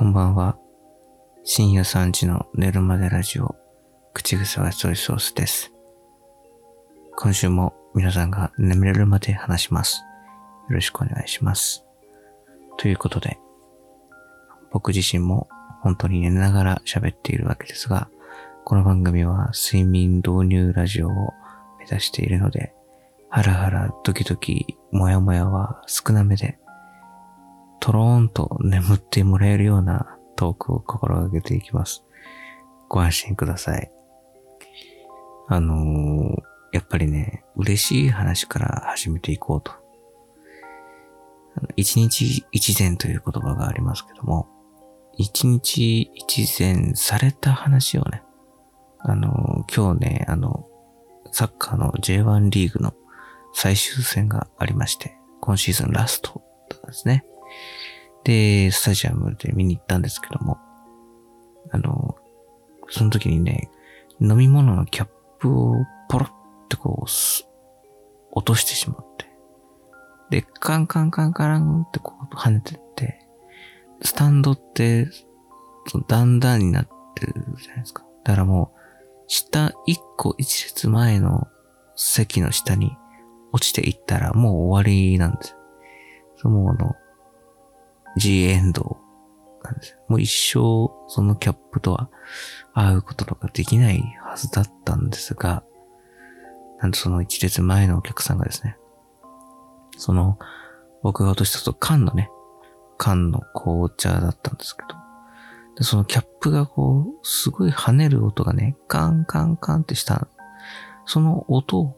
こんばんは。深夜3時の寝るまでラジオ、口癖はソイソースです。今週も皆さんが眠れるまで話します。よろしくお願いします。ということで、僕自身も本当に寝ながら喋っているわけですが、この番組は睡眠導入ラジオを目指しているので、ハラハラドキドキモヤモヤは少なめで、とろーんと眠ってもらえるようなトークを心がけていきます。ご安心ください。あのー、やっぱりね、嬉しい話から始めていこうと。一日一善という言葉がありますけども、一日一善された話をね、あのー、今日ね、あの、サッカーの J1 リーグの最終戦がありまして、今シーズンラストですね。で、スタジアムで見に行ったんですけども、あの、その時にね、飲み物のキャップをポロってこう、落としてしまって、で、カンカンカンカランってこう跳ねてって、スタンドって、その段々になってるじゃないですか。だからもう、下一個一列前の席の下に落ちていったらもう終わりなんですよ。そのあの、G エンドなんです。もう一生そのキャップとは会うこととかできないはずだったんですが、なんとその一列前のお客さんがですね、その僕が落としたと缶のね、缶の紅茶だったんですけど、でそのキャップがこう、すごい跳ねる音がね、カンカンカンってした、その音を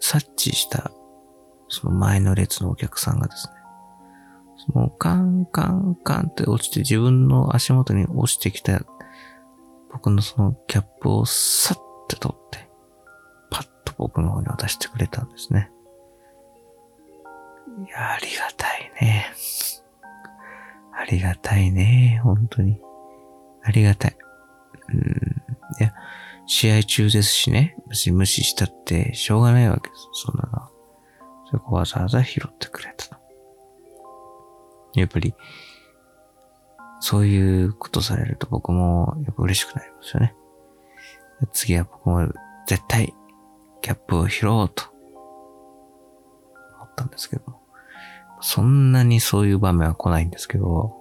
察知した、その前の列のお客さんがですね、そのカンカンカンって落ちて自分の足元に落ちてきた僕のそのキャップをサッて取って、パッと僕の方に渡してくれたんですね。いや、ありがたいね。ありがたいね。本当に。ありがたい。うん。いや、試合中ですしね。別に無視したってしょうがないわけです。そんなの。そこわざわざ拾ってくれたと。やっぱり、そういうことされると僕もやっぱ嬉しくなりますよね。次は僕も絶対キャップを拾おうと思ったんですけど。そんなにそういう場面は来ないんですけど、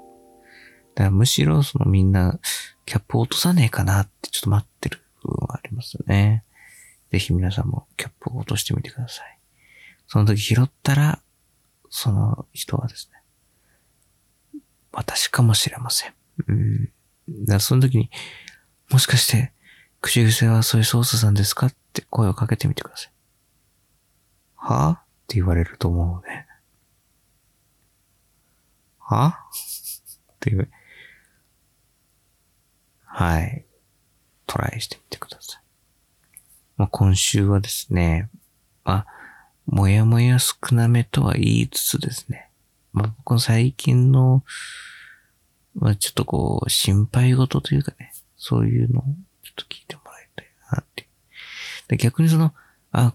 だからむしろそのみんなキャップを落とさねえかなってちょっと待ってる部分はありますよね。ぜひ皆さんもキャップを落としてみてください。その時拾ったら、その人はですね、私かもしれません。うん。だからその時に、もしかして、口癖はそういうソースさんですかって声をかけてみてください。はぁって言われると思うので。はっていう。はい。トライしてみてください。まあ、今週はですね、まあ、もやもや少なめとは言いつつですね、まあ、僕の最近の、まあ、ちょっとこう、心配事というかね、そういうのをちょっと聞いてもらいたいなって。で逆にその、あ、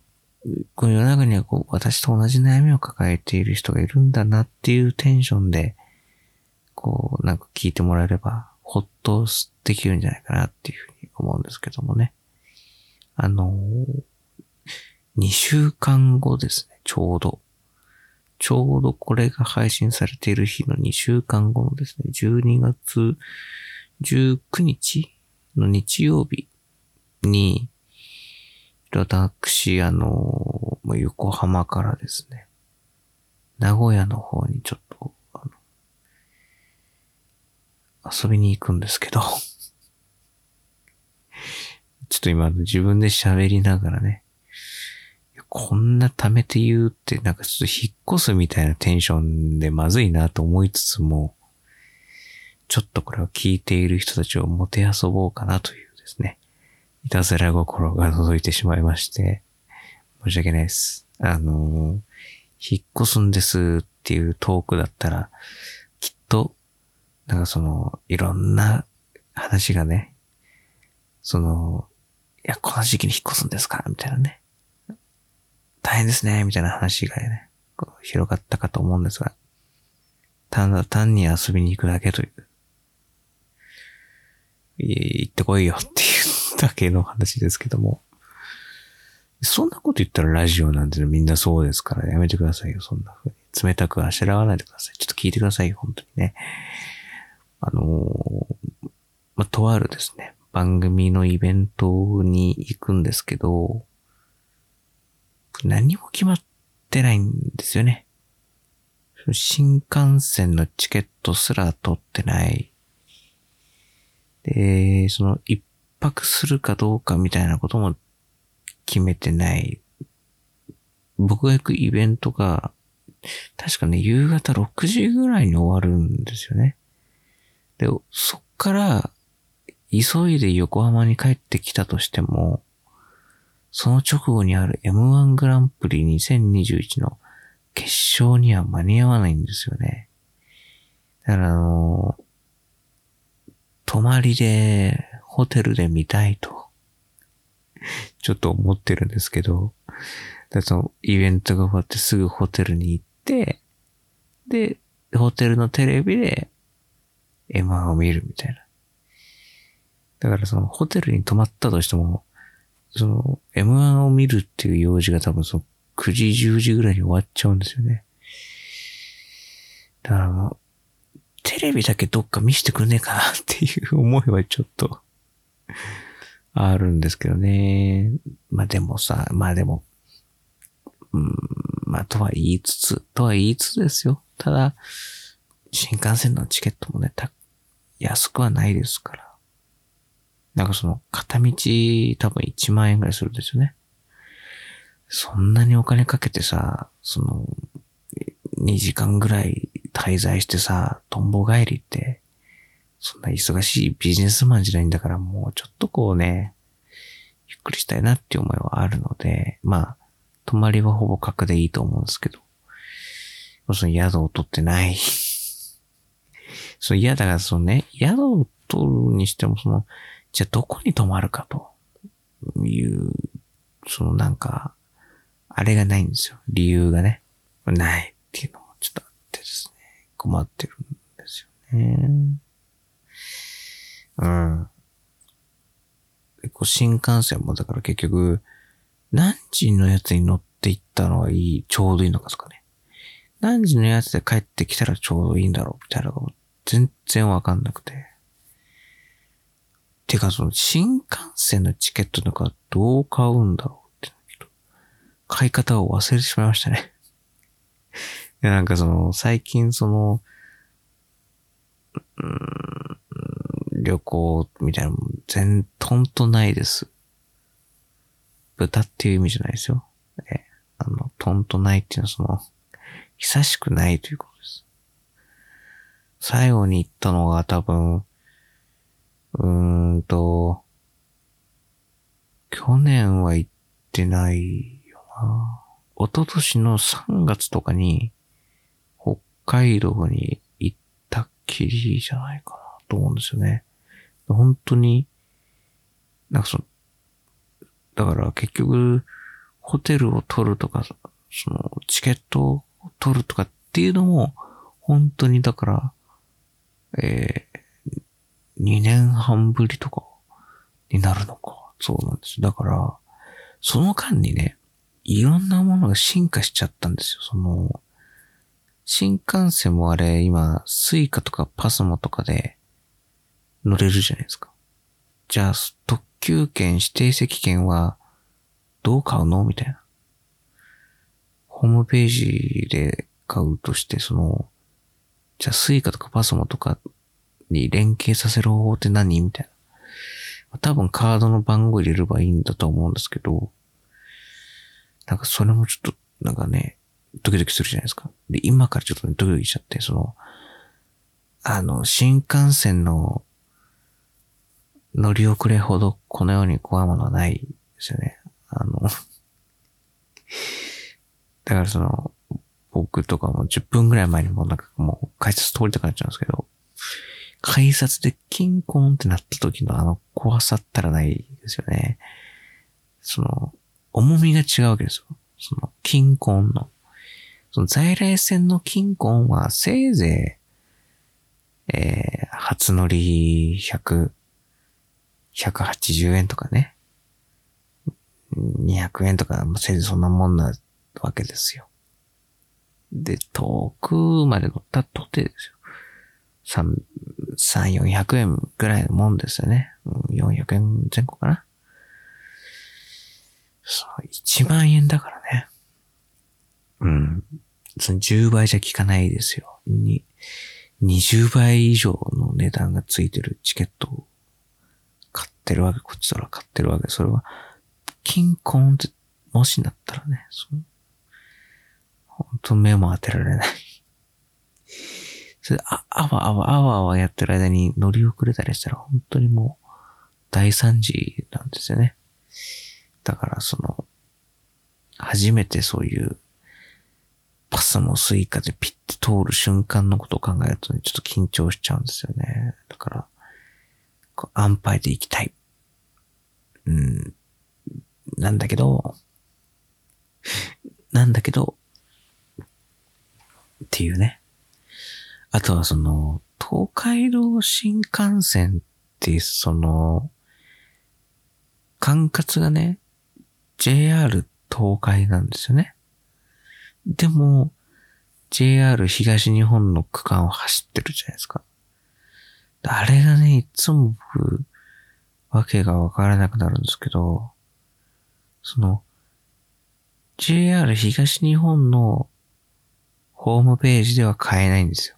この世の中にはこう、私と同じ悩みを抱えている人がいるんだなっていうテンションで、こう、なんか聞いてもらえれば、ほっとできるんじゃないかなっていうふうに思うんですけどもね。あの2週間後ですね、ちょうど。ちょうどこれが配信されている日の2週間後のですね、12月19日の日曜日に、私、あの、横浜からですね、名古屋の方にちょっと、あの、遊びに行くんですけど、ちょっと今自分で喋りながらね、こんな貯めて言うって、なんかちょっと引っ越すみたいなテンションでまずいなと思いつつも、ちょっとこれを聞いている人たちをもてあそぼうかなというですね、いたずら心が届いてしまいまして、申し訳ないです。あのー、引っ越すんですっていうトークだったら、きっと、なんかその、いろんな話がね、その、いや、この時期に引っ越すんですか？みたいなね。大変ですね、みたいな話がね、こう広がったかと思うんですが、ただ単に遊びに行くだけという行ってこいよっていうだけの話ですけども。そんなこと言ったらラジオなんてみんなそうですからやめてくださいよ、そんな風に。冷たくあしらわないでください。ちょっと聞いてくださいよ、本当にね。あのー、ま、とあるですね、番組のイベントに行くんですけど、何も決まってないんですよね。新幹線のチケットすら取ってない。で、その一泊するかどうかみたいなことも決めてない。僕が行くイベントが、確かね、夕方6時ぐらいに終わるんですよね。で、そっから、急いで横浜に帰ってきたとしても、その直後にある M1 グランプリ2021の決勝には間に合わないんですよね。だからあの、泊まりでホテルで見たいとちょっと思ってるんですけど、だそのイベントが終わってすぐホテルに行って、で、ホテルのテレビで M1 を見るみたいな。だからそのホテルに泊まったとしても、その M1 を見るっていう用事が多分その9時10時ぐらいに終わっちゃうんですよね。だからもう、テレビだけどっか見せてくれねえかなっていう思いはちょっとあるんですけどね。まあでもさ、まあでも、うん、まあとは言いつつ、とは言いつつですよ。ただ、新幹線のチケットもね、た、安くはないですから。なんかその、片道多分1万円ぐらいするんですよね。そんなにお金かけてさ、その、2時間ぐらい滞在してさ、とんぼ帰りって、そんな忙しいビジネスマンじゃないんだからもうちょっとこうね、ゆっくりしたいなっていう思いはあるので、まあ、泊まりはほぼ格でいいと思うんですけど、その宿を取ってない。そう、嫌だからそのね、宿を取るにしてもその、じゃあどこに泊まるかという、そのなんか、あれがないんですよ。理由がね。ないっていうのもちょっとあってですね。困ってるんですよね。うん。こう新幹線もだから結局、何時のやつに乗っていったのがいい、ちょうどいいのかですかね。何時のやつで帰ってきたらちょうどいいんだろうみたいなのが全然わかんなくて。てかその新幹線のチケットとかどう買うんだろうって、買い方を忘れてしまいましたね。いやなんかその、最近その、うん、旅行みたいなの全、とんとないです。豚っていう意味じゃないですよ。え、あの、とんとないっていうのはその、久しくないということです。最後に行ったのが多分、うーんと、去年は行ってないよな。一昨年の3月とかに、北海道に行ったっきりじゃないかなと思うんですよね。本当に、なんかその、だから結局、ホテルを取るとか、その、チケットを取るとかっていうのも、本当にだから、えー、2年半ぶりとかになるのか。そうなんです。だから、その間にね、いろんなものが進化しちゃったんですよ。その、新幹線もあれ、今、スイカとかパスモとかで乗れるじゃないですか。じゃあ、特急券、指定席券は、どう買うの？みたいな。ホームページで買うとして、その、じゃあスイカとかパスモとかに連携させる方法って何？みたいな。多分カードの番号入れればいいんだと思うんですけど、なんかそれもちょっと、なんかね、ドキドキするじゃないですか。で、今からちょっとね、ドキドキしちゃって、その、あの、新幹線の乗り遅れほどこの世に怖いものはないですよね。あのだからその、僕とかも10分ぐらい前にもなんかもう改札通りたくなっちゃうんですけど、改札でキンコンってなった時のあの怖さったらないですよね。その、重みが違うわけですよ。その、キンコンの。その在来線のキンコンはせいぜい、えー、初乗り100、180円とかね。200円とか、せいぜいそんなもんなわけですよ。で、遠くまで乗ったとてですよ。3、400円ぐらいのもんですよね。400円前後かな。そう、1万円だからね。うん。その10倍じゃ効かないですよ。に、20倍以上の値段がついてるチケットを買ってるわけ、こっちから買ってるわけ。それは、金婚って、もしなったらね、その、本当目も当てられないそれあ、あわあわあわあわやってる間に乗り遅れたりしたら本当にもう大惨事なんですよね。だからその、初めてそういうパスモスイカでピッて通る瞬間のことを考えるとね、ちょっと緊張しちゃうんですよね。だから、こう安牌で行きたい。うん。なんだけど、なんだけど、っていうね。あとはその、東海道新幹線ってその、管轄がね、JR 東海なんですよね。でも、JR 東日本の区間を走ってるじゃないですか。あれがね、いつも僕、わけがわからなくなるんですけど、その、JR 東日本のホームページでは買えないんですよ。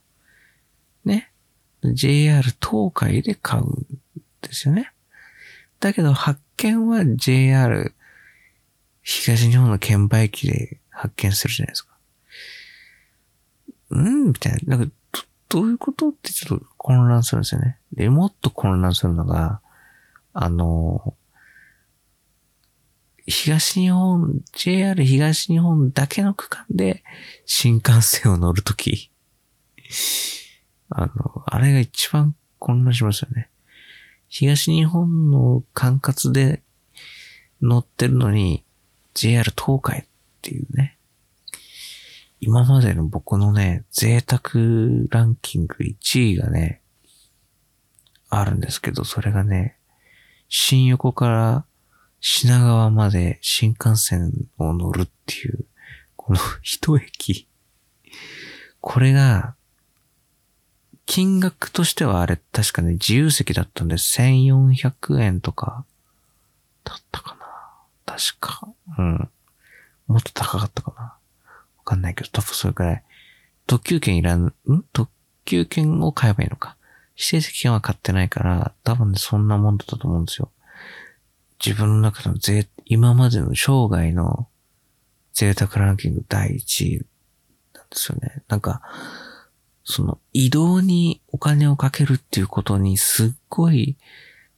ね。JR 東海で買うんですよね。だけど発見は JR 東日本の券売機で発見するじゃないですか。うんみたいな。なんか、どういうことってちょっと混乱するんですよね。で、もっと混乱するのが、あの、東日本、JR 東日本だけの区間で新幹線を乗るとき、あの、あれが一番混乱しますよね。東日本の管轄で乗ってるのに、JR 東海っていうね。今までの僕のね、贅沢ランキング1位がね、あるんですけど、それがね、新横から品川まで新幹線を乗るっていう、この一駅。これが、金額としてはあれ確かね、自由席だったんで1400円とか、だったかな。確か。うん。もっと高かったかな。わかんないけど、多分それくらい。特急券いらん、ん？特急券を買えばいいのか。指定席券は買ってないから、多分ね、そんなもんだったと思うんですよ。自分の中のぜ、今までの生涯の贅沢ランキング第1位なんですよね。なんか、その移動にお金をかけるっていうことにすっごい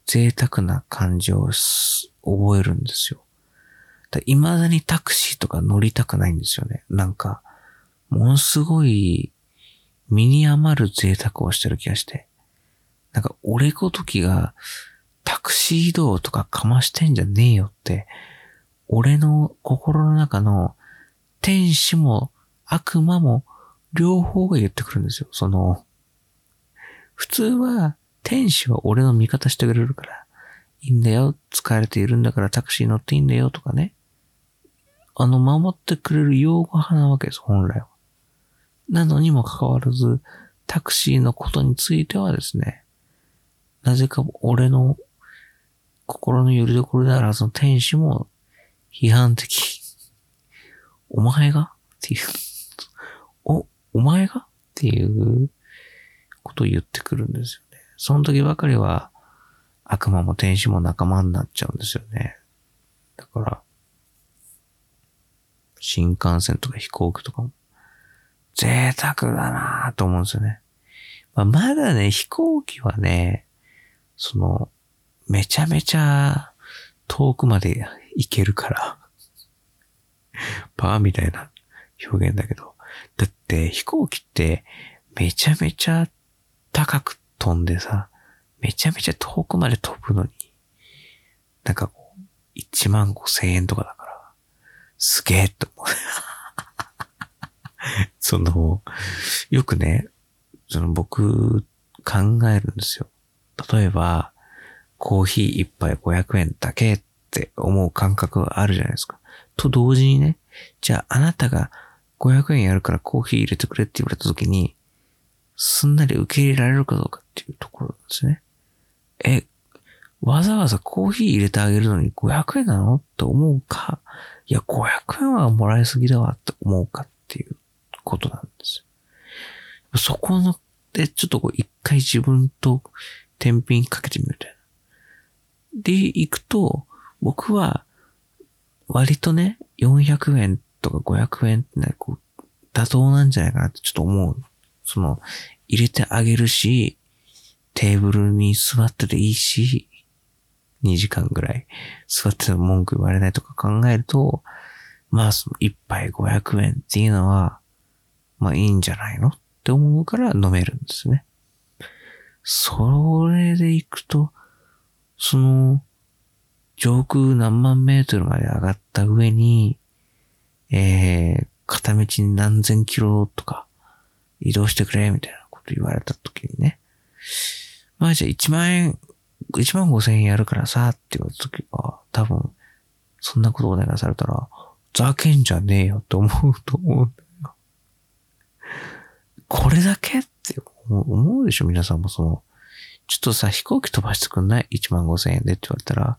贅沢な感じを覚えるんですよ。未だにタクシーとか乗りたくないんですよね。なんか、ものすごい身に余る贅沢をしてる気がして。なんか俺ごときがタクシー移動とかかましてんじゃねえよって、俺の心の中の天使も悪魔も両方が言ってくるんですよ。その、普通は天使は俺の味方してくれるから、いいんだよ、疲れているんだからタクシー乗っていいんだよとかね。あの、守ってくれる擁護派なわけです、本来は。なのにもかかわらず、タクシーのことについてはですね、なぜか俺の心の拠り所であるはずの天使も批判的。お前が？っていう。お、お前が？っていうことを言ってくるんですよね。その時ばかりは悪魔も天使も仲間になっちゃうんですよね。だから、新幹線とか飛行機とかも贅沢だなぁと思うんですよね。まあ、まだね、飛行機はね、その、めちゃめちゃ遠くまで行けるからパーみたいな表現だけど。だって飛行機ってめちゃめちゃ高く飛んでさ、めちゃめちゃ遠くまで飛ぶのに、なんかこう、1万5千円とかだから、すげえと思う その、よくね、その僕考えるんですよ。例えば、コーヒー一杯500円だけって思う感覚があるじゃないですか。と同時にね、じゃああなたが500円やるからコーヒー入れてくれって言われた時に、すんなり受け入れられるかどうかっていうところなんですね。え、わざわざコーヒー入れてあげるのに500円なのって思うか、いや、500円はもらいすぎだわって思うかっていうことなんですよ。そこの、で、ちょっとこう一回自分と天秤かけてみるみたいな。で、行くと、僕は、割とね、400円とか500円ってね、こう、妥当なんじゃないかなってちょっと思う。その、入れてあげるし、テーブルに座ってていいし、2時間ぐらい座ってても文句言われないとか考えると、まあ、その1杯500円っていうのは、まあいいんじゃないのって思うから飲めるんですね。それで行くと、その、上空何万メートルまで上がった上に、えー、片道に何千キロとか移動してくれ、みたいなこと言われた時にね。まあじゃあ1万円、1万5千円やるからさ、って言われた時は、多分、そんなことお願いされたら、ざけんじゃねえよって思うと思うんだよ。これだけって思うでしょ皆さんもその、ちょっとさ、飛行機飛ばしてくんない ?1 万5千円でって言われたら、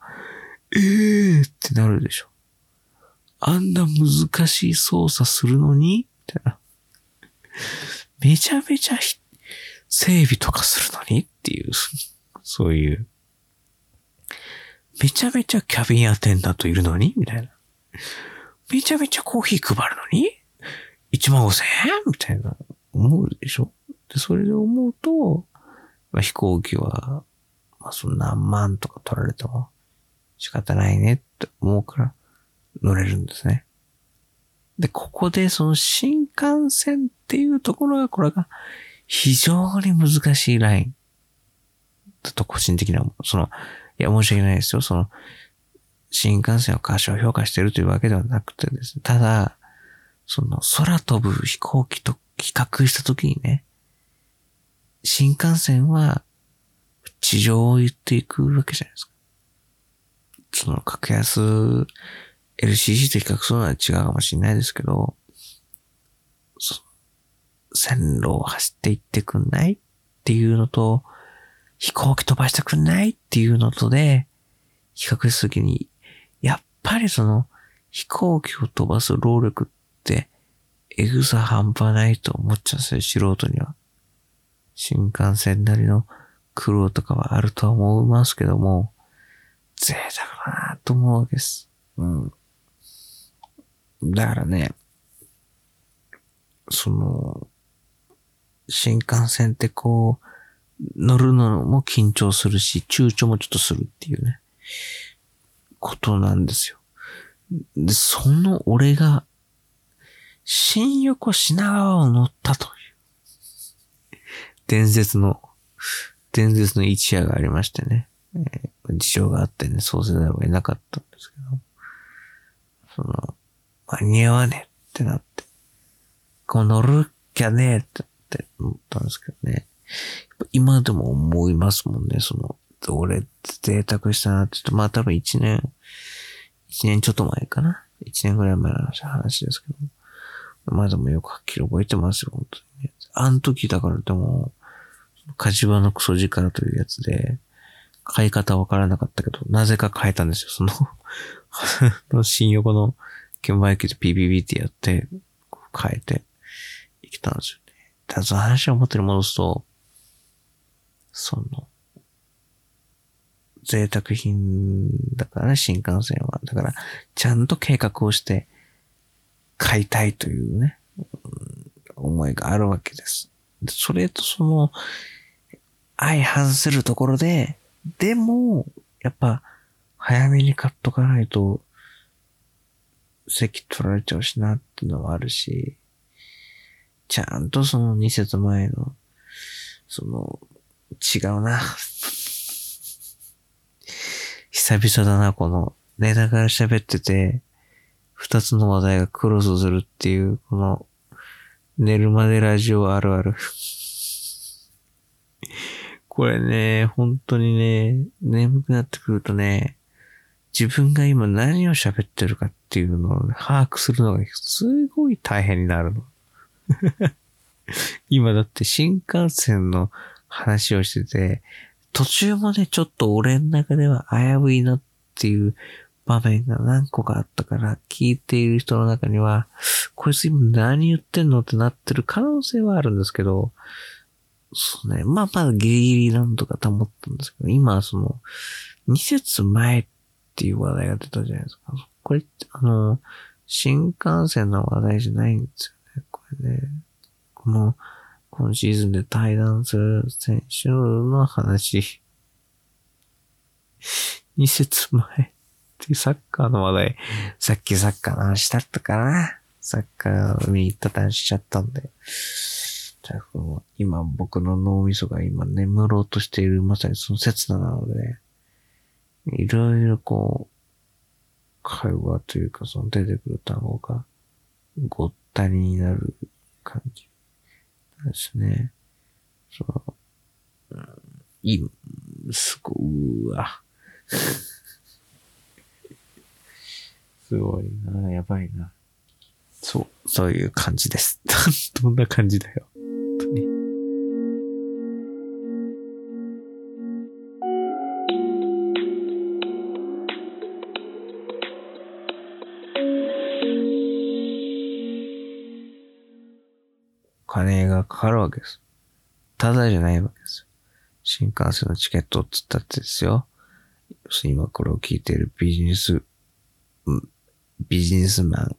ええーってなるでしょ。あんな難しい操作するのに？みたいな。めちゃめちゃ整備とかするのに？っていう、そういう。めちゃめちゃキャビンアテンダントいるのに？みたいな。めちゃめちゃコーヒー配るのに ?1 万5千円？みたいな。思うでしょ？で、それで思うと、まあ、飛行機は、まあ、そんな何万とか取られても仕方ないねって思うから乗れるんですね。で、ここでその新幹線っていうところが、これが非常に難しいライン。だと個人的な、その、いや、申し訳ないですよ。その、新幹線を過小評価してるというわけではなくてですね。ただ、その空飛ぶ飛行機と比較したときにね、新幹線は地上を言っていくわけじゃないですか。その格安 LCC と比較するのは違うかもしれないですけど、線路を走っていってくんないっていうのと、飛行機飛ばしてくんないっていうのとで、比較するときに、やっぱりその飛行機を飛ばす労力って、エグさ半端ないと思っちゃうんですよ、素人には。新幹線なりの苦労とかはあるとは思いますけども、贅沢だなと思うわけです。うん。だからね、その、新幹線ってこう、乗るのも緊張するし、躊躇もちょっとするっていうね、ことなんですよ。で、その俺が、新横品川を乗ったという、伝説の、伝説の一夜がありましてね、えー、事情があってね、そうせざるを得なかったんですけど、その、間に合わねえってなって、こう乗るきゃねえって思ったんですけどね。今でも思いますもんね、その、俺贅沢したなって言って、まあ多分一年、一年ちょっと前かな。一年ぐらい前の話ですけど。まだもよくはっきり覚えてますよ、本当にね。あの時だからでも、火事場のクソ力というやつで、買い方わからなかったけど、なぜか変えたんですよ、その 新横の券売機で PBB ってやって、変えて、生きたんですよね。ただその話を元に戻すと、その、贅沢品だからね、新幹線は。だから、ちゃんと計画をして買いたいというね、思いがあるわけです。それとその、相反するところで、でも、やっぱ、早めに買っとかないと、席取られちゃうしなっていうのはあるし、ちゃんとその2節前の、その、違うな。久々だな、この、寝ながら喋ってて、二つの話題がクロスするっていう、この、寝るまでラジオあるある。これね、本当にね、眠くなってくるとね、自分が今何を喋ってるかっていうのを把握するのがすごい大変になるの。今だって新幹線の話をしてて、途中もね、ちょっと俺の中では危ういなっていう場面が何個かあったから、聞いている人の中には、こいつ今何言ってんのってなってる可能性はあるんですけど、そうね、まあまだギリギリなんとか保ったんですけど、今その、2節前っていう話題が出たじゃないですか。これ、あの、新幹線の話題じゃないんですよね、これね。この、今シーズンで対談する選手の話。2節前っていうサッカーの話題。さっきサッカーの話だったかなサッカー見に行った話しちゃったんで。今僕の脳みそが今眠ろうとしているまさにその刹那なので、ね、いろいろこう、会話というかその出てくる単語がごったりになる感じですね。そう、うん、いい、すご、うわ。すごいな、やばいな。そう、そういう感じです。どんな感じだよ。金がかかるわけです。ただじゃないわけです。新幹線のチケットっつったってですよ。今これを聞いているビジネス、ビジネスマン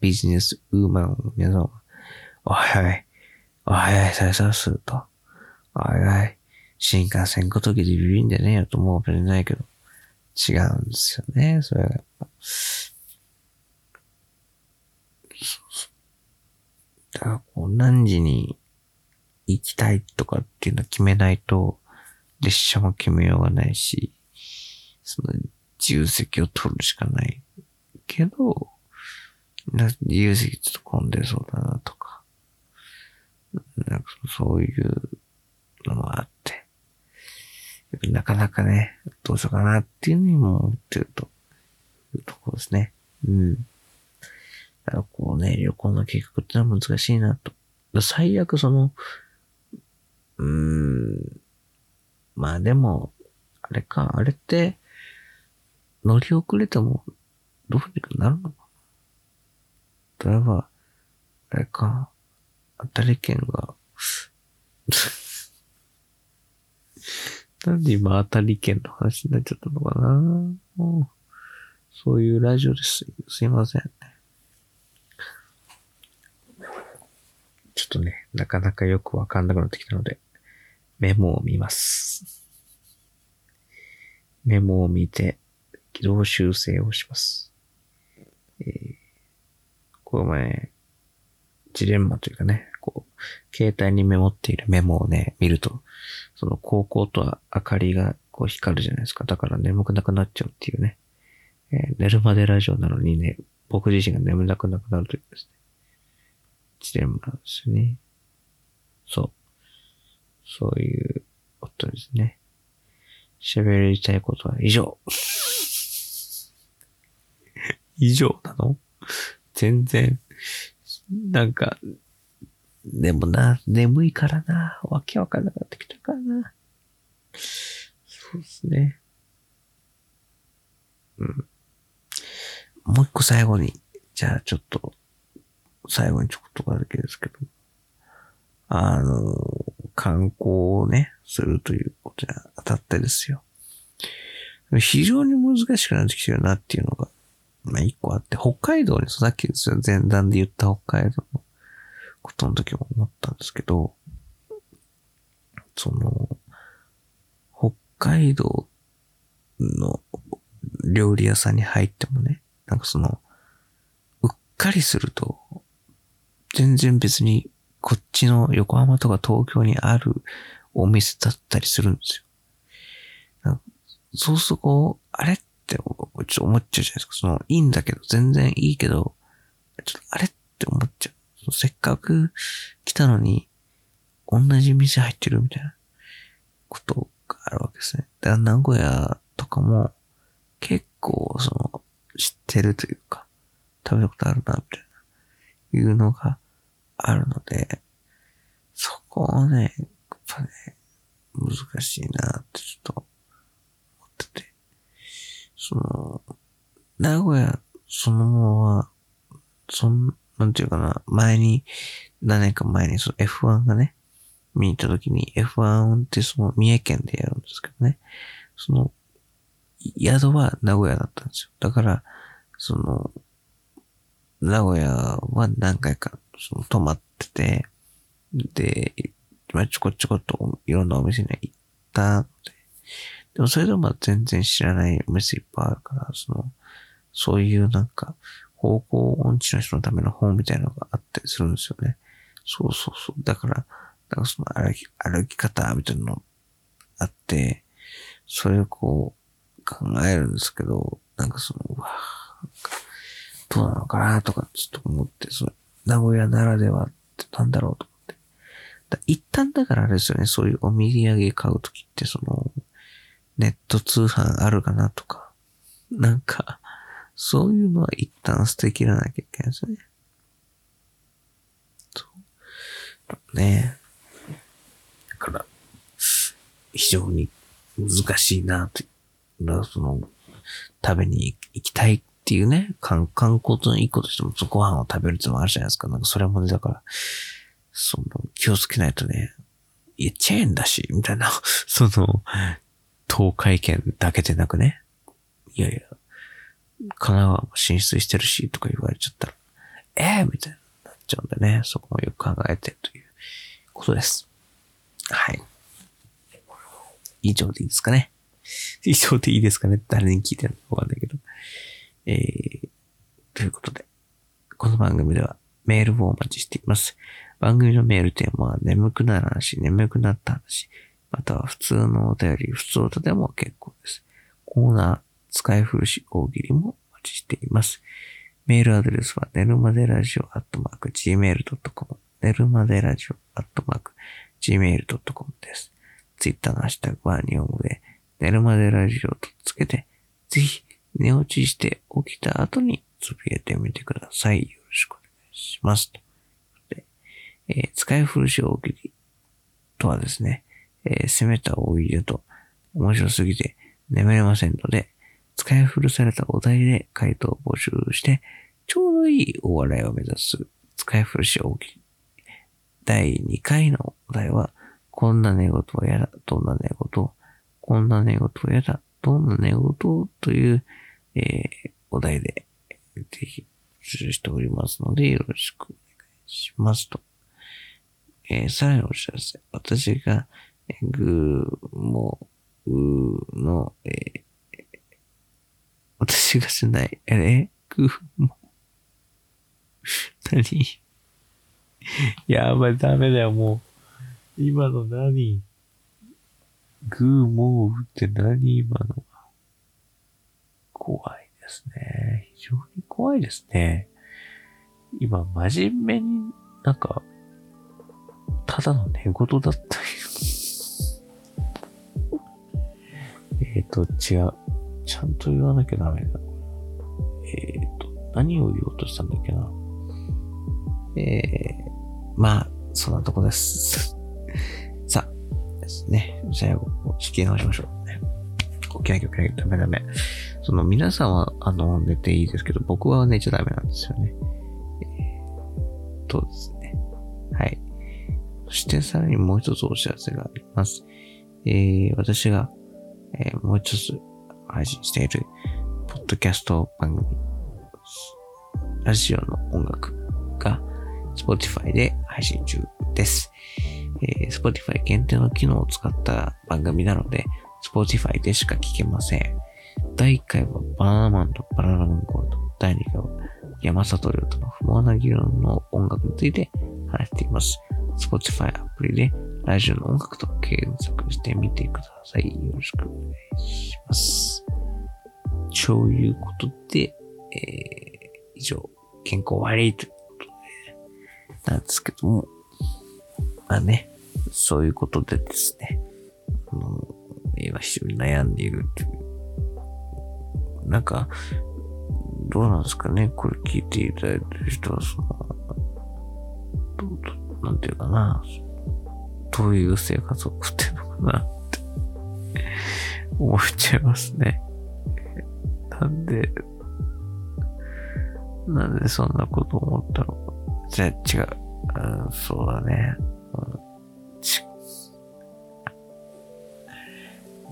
ビジネスウーマンの皆さん、おはい、おいおい、さいさすると。おいおい、新幹線ごときでビビんでねえよと思うわけじゃないけど、違うんですよね、それがやっぱ。だからこう、何時に行きたいとかっていうのを決めないと、列車も決めようがないし、その自由席を取るしかないけど、自由席ちょっと混んでそうだなとか。なんかそういうのもあって、なかなかね、どうしようかなっていうふうにも思ってるというところですね。うん。だからこうね、旅行の計画ってのは難しいなと。最悪その、うーん、まあでも、あれか、あれって、乗り遅れても、どうにかなるのかな例えば、あれか、当たり券が なんで今当たり券の話になっちゃったのかなもうそういうラジオです。すいません。ちょっとね、なかなかよくわかんなくなってきたので、メモを見ます。メモを見て、軌道修正をします。えー、これ前、ジレンマというかね、こう、携帯にメモっているメモをね、見ると、その高校とは明かりがこう光るじゃないですか。だから眠くなくなっちゃうっていうね。えー、寝るまでラジオなのにね、僕自身が眠なくなくなるというですね。ジレンマなんですよね。そう。そういうことですね。喋りたいことは以上。以上なの？全然なんか、でもな、眠いからな、わけわかんなくなってきたからな。そうですね。うん。もう一個最後に、じゃあちょっと、最後にちょっとだけですけど、あの、観光をね、するということに当たってですよ。非常に難しくなってきてるなっていうのがまあ一個あって、北海道に、さっきですよ、前段で言った北海道のことの時も思ったんですけど、その、北海道の料理屋さんに入ってもね、なんかその、うっかりすると、全然別にこっちの横浜とか東京にあるお店だったりするんですよ。そうするとこう、あれってちょっと思っちゃうじゃないですか。その、いいんだけど、全然いいけど、ちょっとあれって思っちゃう。せっかく来たのに、同じ店入ってるみたいな。ことがあるわけですね。だから名古屋とかも結構その知ってるというか、食べたことあるな、みたいな、いうのがあるので、そこをね、やっぱね、難しいなってちょっと思ってて、その、名古屋そのものは、そん、なんていうかな、前に、何年か前にその F1 がね、見に行った時に F1 ってその三重県でやるんですけどね、その、宿は名古屋だったんですよ。だから、その、名古屋は何回か、その、泊まってて、で、まあ、ちょこちょこといろんなお店に行ったので、でもそれでも全然知らないお店いっぱいあるから、その、そういうなんか、方向音痴の人のための本みたいなのがあったりするんですよね。そうそうそう。だから、なんかその歩き、歩き方みたいなのあって、それをこう考えるんですけど、なんかその、うわどうなのかなとかちょっと思って、その、名古屋ならではってなんだろうと思って。だ一旦だからあれですよね、そういうお土産買うときって、その、ネット通販あるかなとか、なんか、そういうのは一旦捨て切らなきゃいけないですよね。そう。ねだから、非常に難しいなという。その、食べに行きたいっていうね、観観光の一個としてもご飯を食べるっていうのもあるじゃないですか。なんかそれもね、だから、その、気をつけないとね、いや、チェーンだし、みたいな、その、東海圏だけでなくね、いやいや、神奈川も進出してるし、とか言われちゃったら、ええー、みたいになっちゃうんでね、そこもよく考えてということです。はい。以上でいいですかね。以上でいいですかね誰に聞いてるのかわかんないけど。えー、ということで、この番組ではメールをお待ちしています。番組のメールテーマは眠くなる話、眠くなった話、または普通のお便り、普通歌でも結構です。コーナー、使い古し大喜利もお待ちしています。メールアドレスは、寝るまでラジオアットマーク gmail.com、寝るまでラジオアットマーク gmail.com です。ツイッターのハッシュタグは日本語で、寝るまでラジオとつけて、ぜひ寝落ちして起きた後につぶやいてみてください。よろしくお願いします。でえー、使い古し大喜利とはですね、えー、攻めた大喜利と面白すぎて眠れませんので、使い古されたお題で回答を募集して、ちょうどいいお笑いを目指す使い古し大喜利。第2回のお題は、こんな寝言は嫌だ、どんな寝言を、こんな寝言は嫌だ、どんな寝言という、えー、お題で、ぜひ、募集しておりますので、よろしくお願いしますと。えー、さらにお知らせ。私が、えー、グーも、うの、えー、私がしない、え、グーも、何？やばい、ダメだよ、もう。今の何？グーモーって何今のは怖いですね。非常に怖いですね。今、真面目になんか、ただの寝言だったえっと、違う。ちゃんと言わなきゃダメだ。えっ、と、何を言おうとしたんだっけな。えー、まあ、そんなとこです。ですね。最後、仕切り直しましょう。ね、起きなきゃ起きなきゃダメダメ。その皆さんは、あの、寝ていいですけど、僕は寝ちゃダメなんですよね。えー、とですね。はい。そしてさらにもう一つお知らせがあります。えー、私が、えー、もう一つ配信している、ポッドキャスト番組、ラジオの音楽が、Spotify で配信中です。えー、Spotify 限定の機能を使った番組なので、Spotify でしか聞けません。第1回はバナナマンとバナナマンゴールド。第2回は山里亮との不毛な議論の音楽について話しています。Spotify アプリでラジオの音楽と検索してみてください。よろしくお願いします。そういうことで、えー、以上、健康悪いということで、なんですけども、あね、そういうことでですね、あの今非常に悩んでいるっていう。なんか、どうなんですかねこれ聞いていただいてる人は、その、どう、なんていうかな、どういう生活を送ってるのかなって思っちゃいますね。なんで、なんでそんなこと思ったのか。じゃあ違う。うん、そうだね。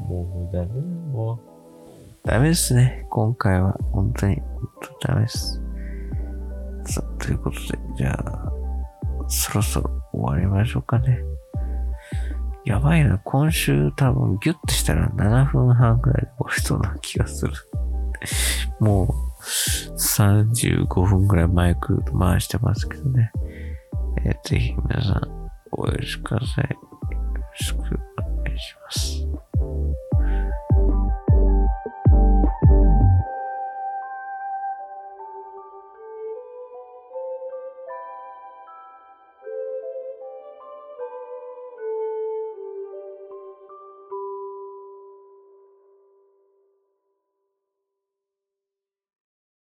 もうダメもう。ダメですね。今回は。本当に。本当ダメです。さあ、ということで、じゃあ、そろそろ終わりましょうかね。やばいな。今週多分ギュッとしたら7分半くらいで終わりそうな気がする。もう35分くらいマイク回してますけどね。えー、ぜひ皆さんお許しください。よろしく。